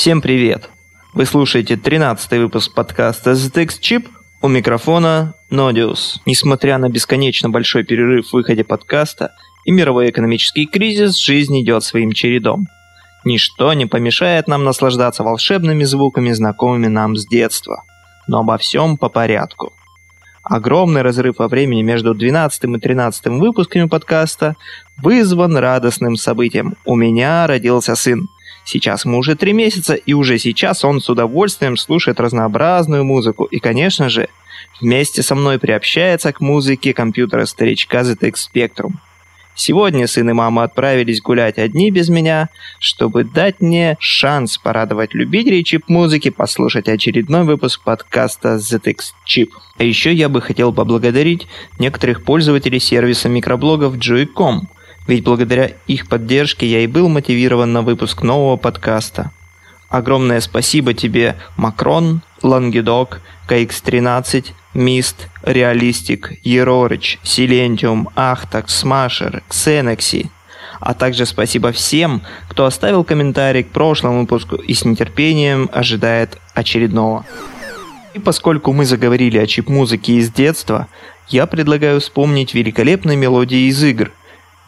Всем привет! Вы слушаете 13 выпуск подкаста ZX Chip у микрофона Nodius. Несмотря на бесконечно большой перерыв в выходе подкаста и мировой экономический кризис, жизнь идет своим чередом. Ничто не помешает нам наслаждаться волшебными звуками, знакомыми нам с детства. Но обо всем по порядку. Огромный разрыв во времени между 12 и 13 выпусками подкаста вызван радостным событием. У меня родился сын. Сейчас ему уже три месяца, и уже сейчас он с удовольствием слушает разнообразную музыку. И, конечно же, вместе со мной приобщается к музыке компьютера старичка ZX Spectrum. Сегодня сын и мама отправились гулять одни без меня, чтобы дать мне шанс порадовать любителей чип-музыки послушать очередной выпуск подкаста ZX Chip. А еще я бы хотел поблагодарить некоторых пользователей сервиса микроблогов Joy.com, ведь благодаря их поддержке я и был мотивирован на выпуск нового подкаста. Огромное спасибо тебе, Макрон, Лангедок, KX13, Мист, Реалистик, Ерорыч, Силентиум, Ахтак, Смашер, Ксенекси. А также спасибо всем, кто оставил комментарий к прошлому выпуску и с нетерпением ожидает очередного. И поскольку мы заговорили о чип-музыке из детства, я предлагаю вспомнить великолепные мелодии из игр.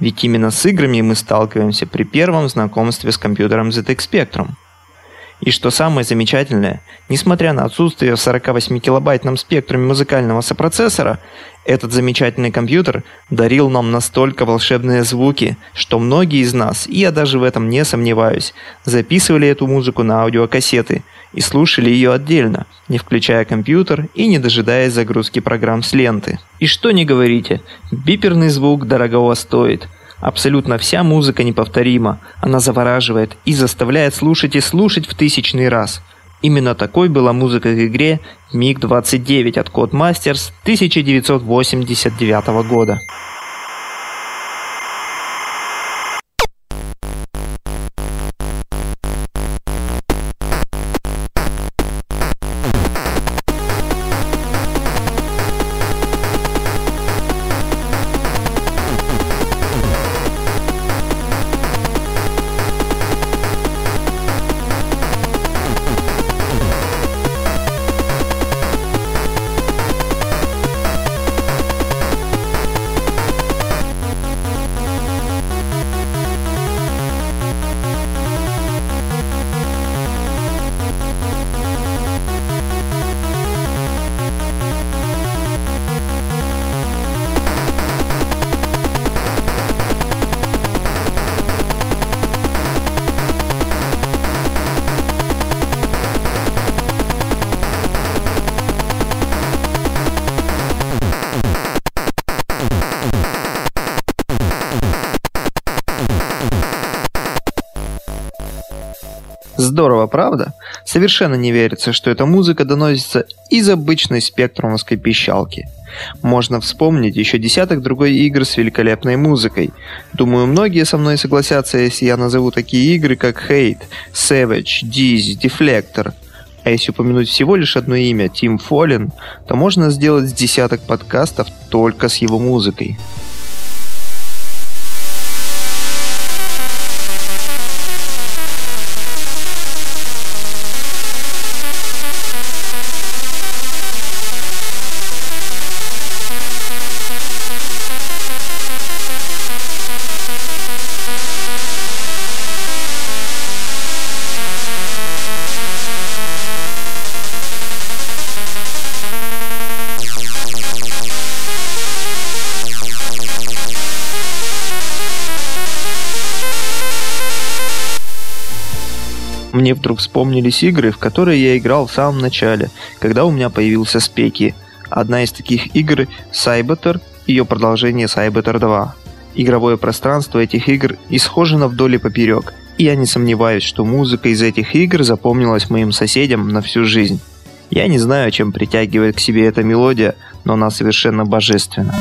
Ведь именно с играми мы сталкиваемся при первом знакомстве с компьютером ZX Spectrum – и что самое замечательное, несмотря на отсутствие в 48-килобайтном спектруме музыкального сопроцессора, этот замечательный компьютер дарил нам настолько волшебные звуки, что многие из нас, и я даже в этом не сомневаюсь, записывали эту музыку на аудиокассеты и слушали ее отдельно, не включая компьютер и не дожидаясь загрузки программ с ленты. И что не говорите, биперный звук дорогого стоит – Абсолютно вся музыка неповторима, она завораживает и заставляет слушать и слушать в тысячный раз. Именно такой была музыка в игре MiG-29 от Codemasters 1989 года. Здорово, правда? Совершенно не верится, что эта музыка доносится из обычной спектрумовской пищалки. Можно вспомнить еще десяток другой игр с великолепной музыкой. Думаю, многие со мной согласятся, если я назову такие игры, как Hate, Savage, Diz, Deflector. А если упомянуть всего лишь одно имя, Team Fallen, то можно сделать десяток подкастов только с его музыкой. Мне вдруг вспомнились игры, в которые я играл в самом начале, когда у меня появился Спеки. Одна из таких игр – Cybeter, ее продолжение Cybeter 2. Игровое пространство этих игр исхожено вдоль и поперек, и я не сомневаюсь, что музыка из этих игр запомнилась моим соседям на всю жизнь. Я не знаю, чем притягивает к себе эта мелодия, но она совершенно божественна.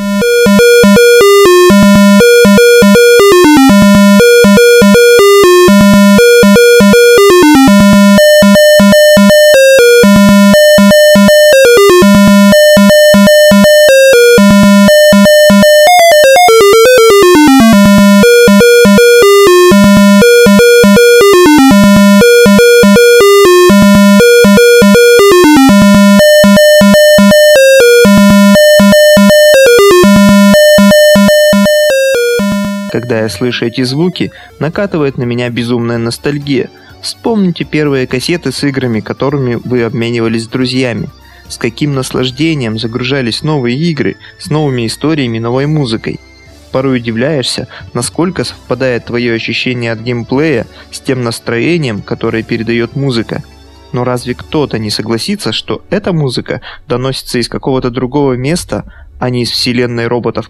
Слышу эти звуки, накатывает на меня безумная ностальгия. Вспомните первые кассеты с играми, которыми вы обменивались с друзьями. С каким наслаждением загружались новые игры с новыми историями и новой музыкой. Порой удивляешься, насколько совпадает твое ощущение от геймплея с тем настроением, которое передает музыка. Но разве кто-то не согласится, что эта музыка доносится из какого-то другого места, а не из вселенной роботов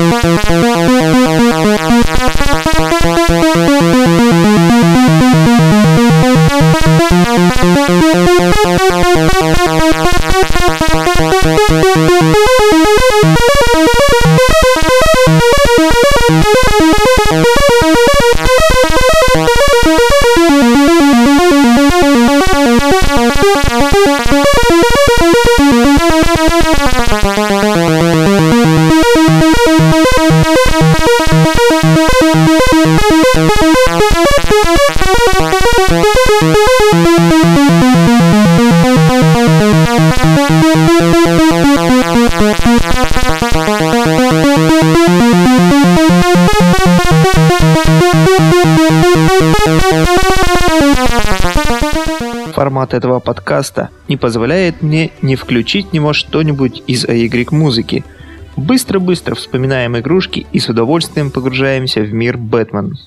Thank you. Формат этого подкаста не позволяет мне не включить в него что-нибудь из AY музыки. Быстро-быстро вспоминаем игрушки и с удовольствием погружаемся в мир Бэтмен.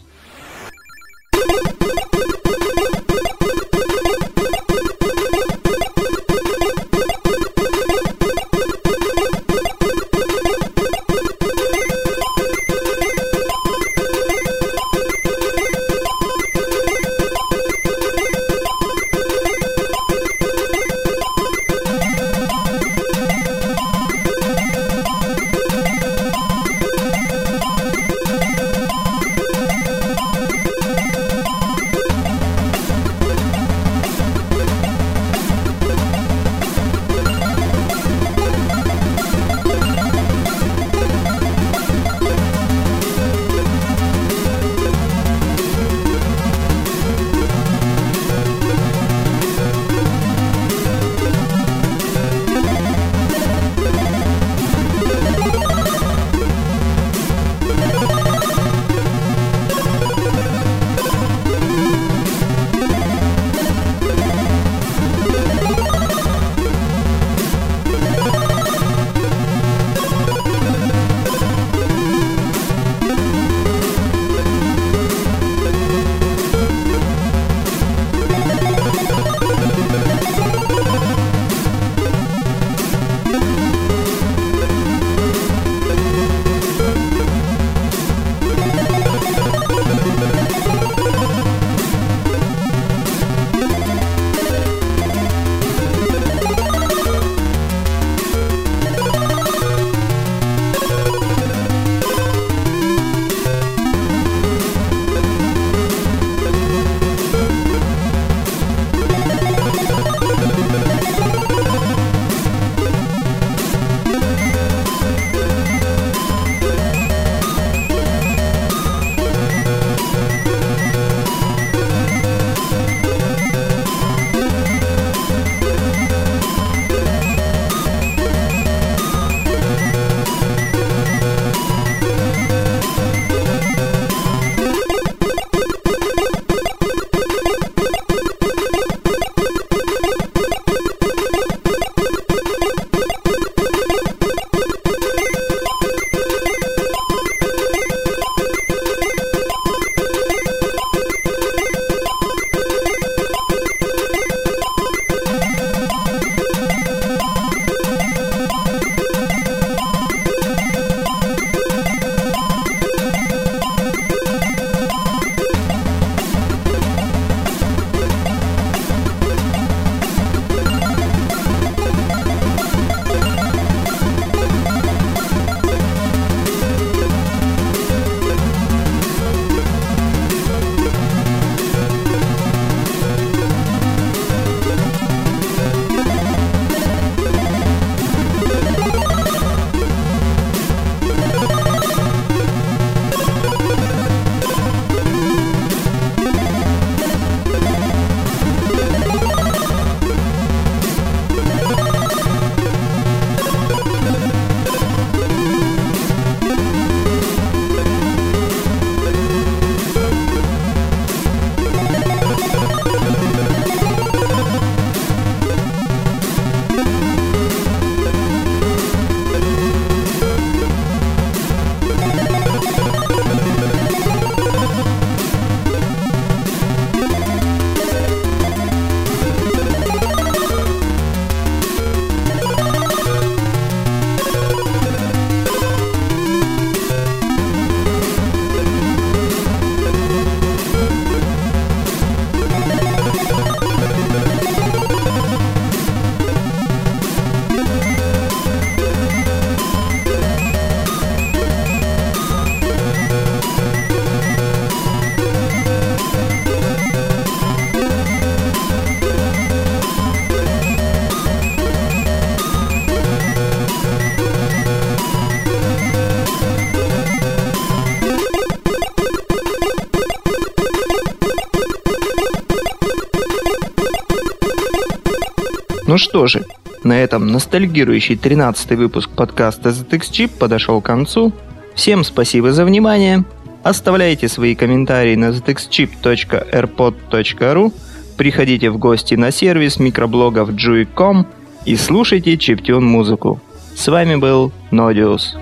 Ну что же, на этом ностальгирующий 13 выпуск подкаста ZX Chip подошел к концу. Всем спасибо за внимание. Оставляйте свои комментарии на zxchip.airpod.ru Приходите в гости на сервис микроблогов Jui.com и слушайте чиптюн музыку. С вами был Нодиус.